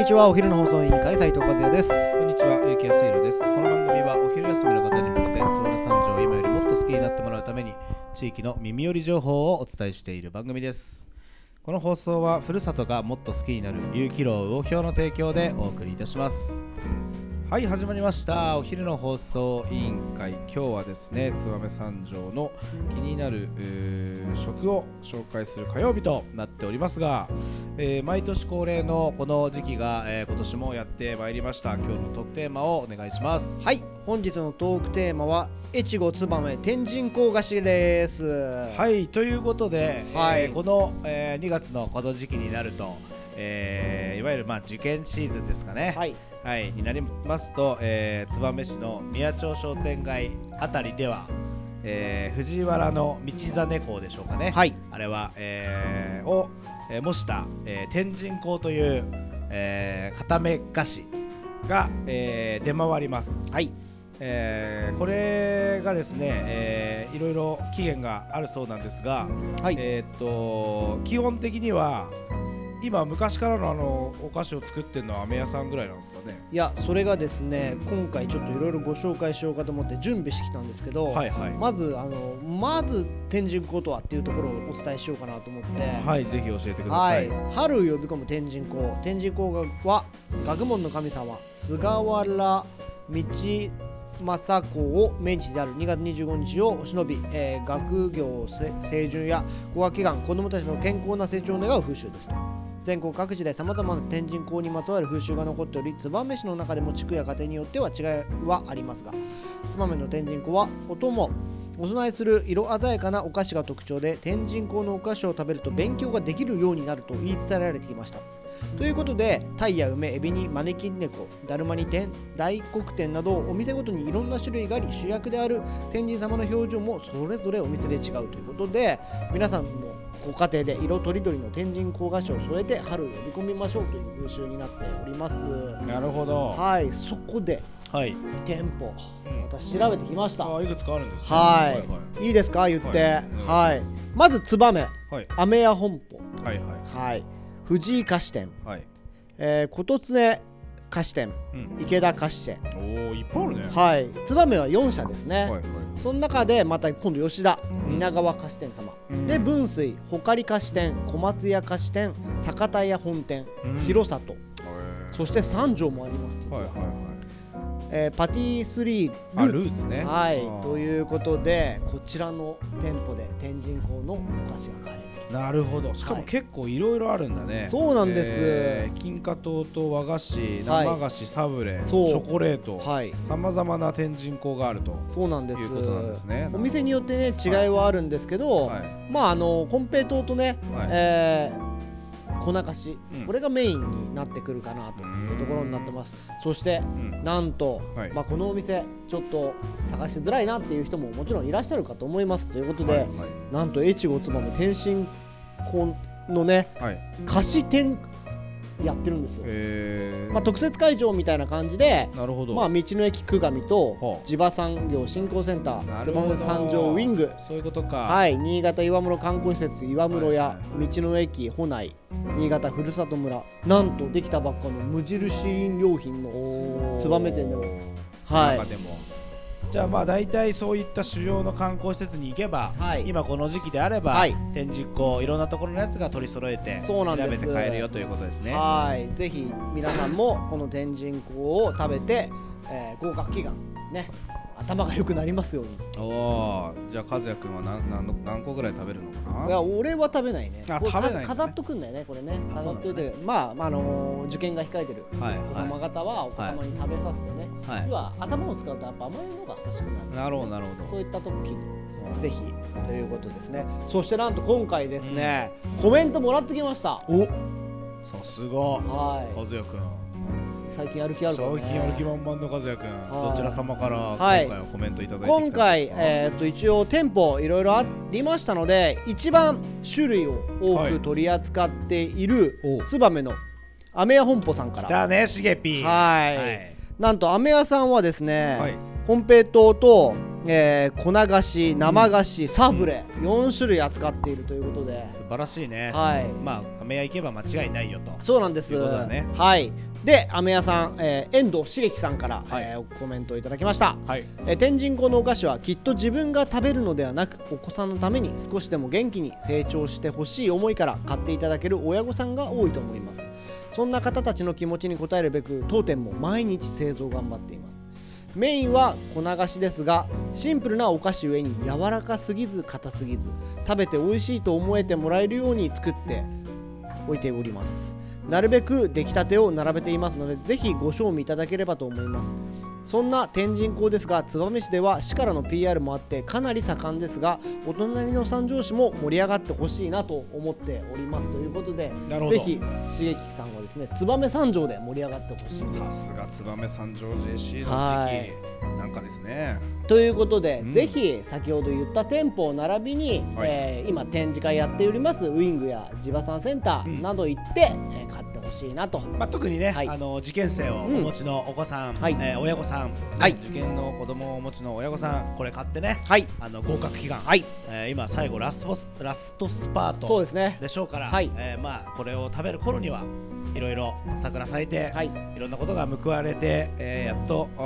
にちはお昼の放送委員会斉藤和也ですこんにちは、ゆうきやすいろです。この番組はお昼休みの方に向けて、燕三条を今よりもっと好きになってもらうために、地域の耳寄り情報をお伝えしている番組です。この放送は、ふるさとがもっと好きになる有機楼魚評の提供でお送りいたします。はい、始まりました。お昼の放送委員会。今日はですね、燕三条の気になる食を紹介する火曜日となっておりますが、えー毎年恒例のこの時期が、えー今年もやってまいりました。今日のトークテーマをお願いします。はい。本日のトークテーマは越後燕天神香菓子です。はい、ということで、はい。えーこの、えー2月のこの時期になると、えーいわゆる、まあ、受験シーズンですかね、はい。はい、になりますと、えー燕市の宮町商店街あたりでは、えー藤原の道真公でしょうかね、はい。あれは、えーを、えー模した、えー天神香という、えー固め菓子が、えー出回ります。はい。えーこれがですね、えーいろいろ期限があるそうなんですが、はい、えーっと基本的には今昔からのあのお菓子を作ってるのは飴屋さんぐらいなんですかね。いやそれがですね今回ちょっといろいろご紹介しようかと思って準備してきたんですけど、はいはい。まずあのまず天神香とはっていうところをお伝えしようかなと思ってはい、ぜひ教えてくだはいさい。、春を呼び込む天神香天神香は学問の神様菅原道政子を命日である2月25日をお忍び、えー学業せ成順や語学祈願子どもたちの健康な成長を願う風習ですと全国各地でさまざまな天神香にまつわる風習が残っており燕市の中でも地区や家庭によっては違いはありますが燕の天神香はお供お供えする色鮮やかなお菓子が特徴で天神香のお菓子を食べると勉強ができるようになると言い伝えられてきました。ということでタイや梅エビに招き猫だるまに天大黒天などお店ごとにいろんな種類があり主役である天神様の表情もそれぞれお店で違うということで皆さんもご家庭で色とりどりの天神香菓子を添えて春を呼び込みましょうという風習になっております。なるほど。はい。そこではい。店舗うん私調べてきました。あいくつかあるんですね。はい。はいい。いですか？言って。はい。はい、まず燕はい。飴屋本舗。はいはい。はい。藤井菓子店、はい。えー、琴常菓子店うん。池田菓子店おおいっぱいあるね。はい。燕は4社ですね、はいはい。その中でまた今度吉田うん。蜷川菓子店様、うん。で分水ほかり菓子店小松屋菓子店酒田屋本店、うん。広里。そして三条もありますはいはいはい。えーパティスリーあルーツね。はい。ということでこちらの店舗で天神香のお菓子が買えるなるほど。しかもはい結構いろいろあるんだね、そうなんです。えー金華糖と和菓子はい。生菓子、サブレチそう。ョコレート。はい。さまざまな天神香があると。そうなんです。いうことなんですね。お店によってね違いはあるんですけど、はい。まああのコンペイトーとね、はい。えー粉菓子、うん。これがメインになってくるかなというところになってます。そしてうん。なんと、はい。まあ、このお店ちょっと探しづらいなっていう人ももちろんいらっしゃるかと思います。ということで、はいなんと越後妻も天津香のねはい、はい菓子店やってるんですよ、えー。まあ、特設会場みたいな感じでなるほど、まあ、道の駅久上と地場産業振興センターなるほど。燕三条ウィング。そういうことか。はい、新潟岩室観光施設岩室やはい。道の駅保内新潟ふるさと村。なんとできたばっかの無印飲料品の燕店でも。はい。中でもじゃあまあ大体そういった主要の観光施設に行けば、はい。今この時期であれば、はい。展示校いろんなところのやつが取り揃えてそうなんです。選べて買えるよということですね。はい。ぜひ皆さんもこの天神香を食べて、えー合格祈願ね頭が良くなりますように。おおじゃあ和也君は何何の何個ぐらい食べるのかな？いや俺は食べないね。あ食べないんだね。飾っとくんだよねこれね。あ飾っといて、まあ、まああのー受験が控えてる。はいお子様方はお子様に食べさせてね、はい。要は頭を使うとやっぱ甘いものが欲しくなる。なるほどなるほど。そういった時にぜひということですね。そしてなんと今回ですね、コメントもらってきました。おさすが。和は也君。い最近やる気あるからね。最近やる気満々の和也君。はい。どちら様から今はい。回はコメントいただいてきたんですか？今回、えー、と一応店舗いろいろありましたので一番種類を多はいく取り扱っているお燕の飴屋本舗さんから。来たねしげぴ。はい。はい。なんと飴屋さんはですね、はい。コンペイトーとえー粉菓子生菓子、サブレ4種類扱っているということで、素晴らしいね。はい。まあ飴屋行けば間違いないよと。そうなんです。ということだね。はいで飴屋さん、えー遠藤茂樹さんから、はい。えーコメントをいただきました。はい。えー天神粉のお菓子はきっと自分が食べるのではなくお子さんのために少しでも元気に成長してほしい思いから買っていただける親御さんが多いと思います。そんな方たちの気持ちに応えるべく当店も毎日製造頑張っています。メインは粉菓子ですがシンプルなお菓子ゆえに柔らかすぎず硬すぎず食べて美味しいと思えてもらえるように作って置いておりますなるべく出来たてを並べていますのでぜひご賞味いただければと思います。そんな天神港ですが燕市では市からの PR もあってかなり盛んですがお隣の三条市も盛り上がってほしいなと思っておりますということでぜひ茂樹さんはですね燕三条で盛り上がってほしいさすが燕三条 JC のはい時期。なんかですね。ということで、うん。ぜひ先ほど言った店舗並びに、はい。えー今展示会やっておりますウィングや地場産センターなど行って、えー買ってほしいなと。まあ、特にね、はい。あの受験生をおうん。持ちのお子さん、はい。えー親御さん、はい。受験の子供をお持ちの親御さんこれ買ってねはい。あの合格祈願、はい。えー今最後ラストスラストスパートそうですね。でしょうから、はい。えーまあこれを食べる頃にはいろいろ桜咲いて、はい。いろんなことが報われて、えーやっとあ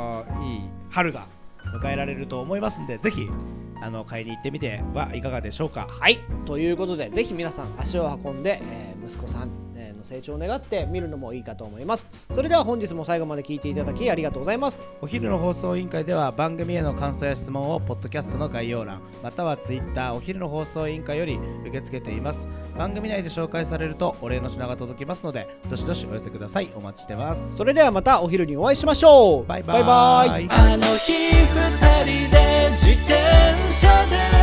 ーあーいい春が迎えられると思いますんでぜひあの買いに行ってみてはいかがでしょうか。はい。ということでぜひ皆さん足を運んで、えー息子さんえーの成長を願って見るのもいいかと思います。それでは本日も最後まで聞いていただきありがとうございます。お昼の放送委員会では番組への感想や質問をポッドキャストの概要欄またはツイッターお昼の放送委員会より受け付けています。番組内で紹介されるとお礼の品が届きますのでどしどしお寄せください。お待ちしてます。それではまたお昼にお会いしましょう。バイバイ。バイバイ。あの日二人で自転車で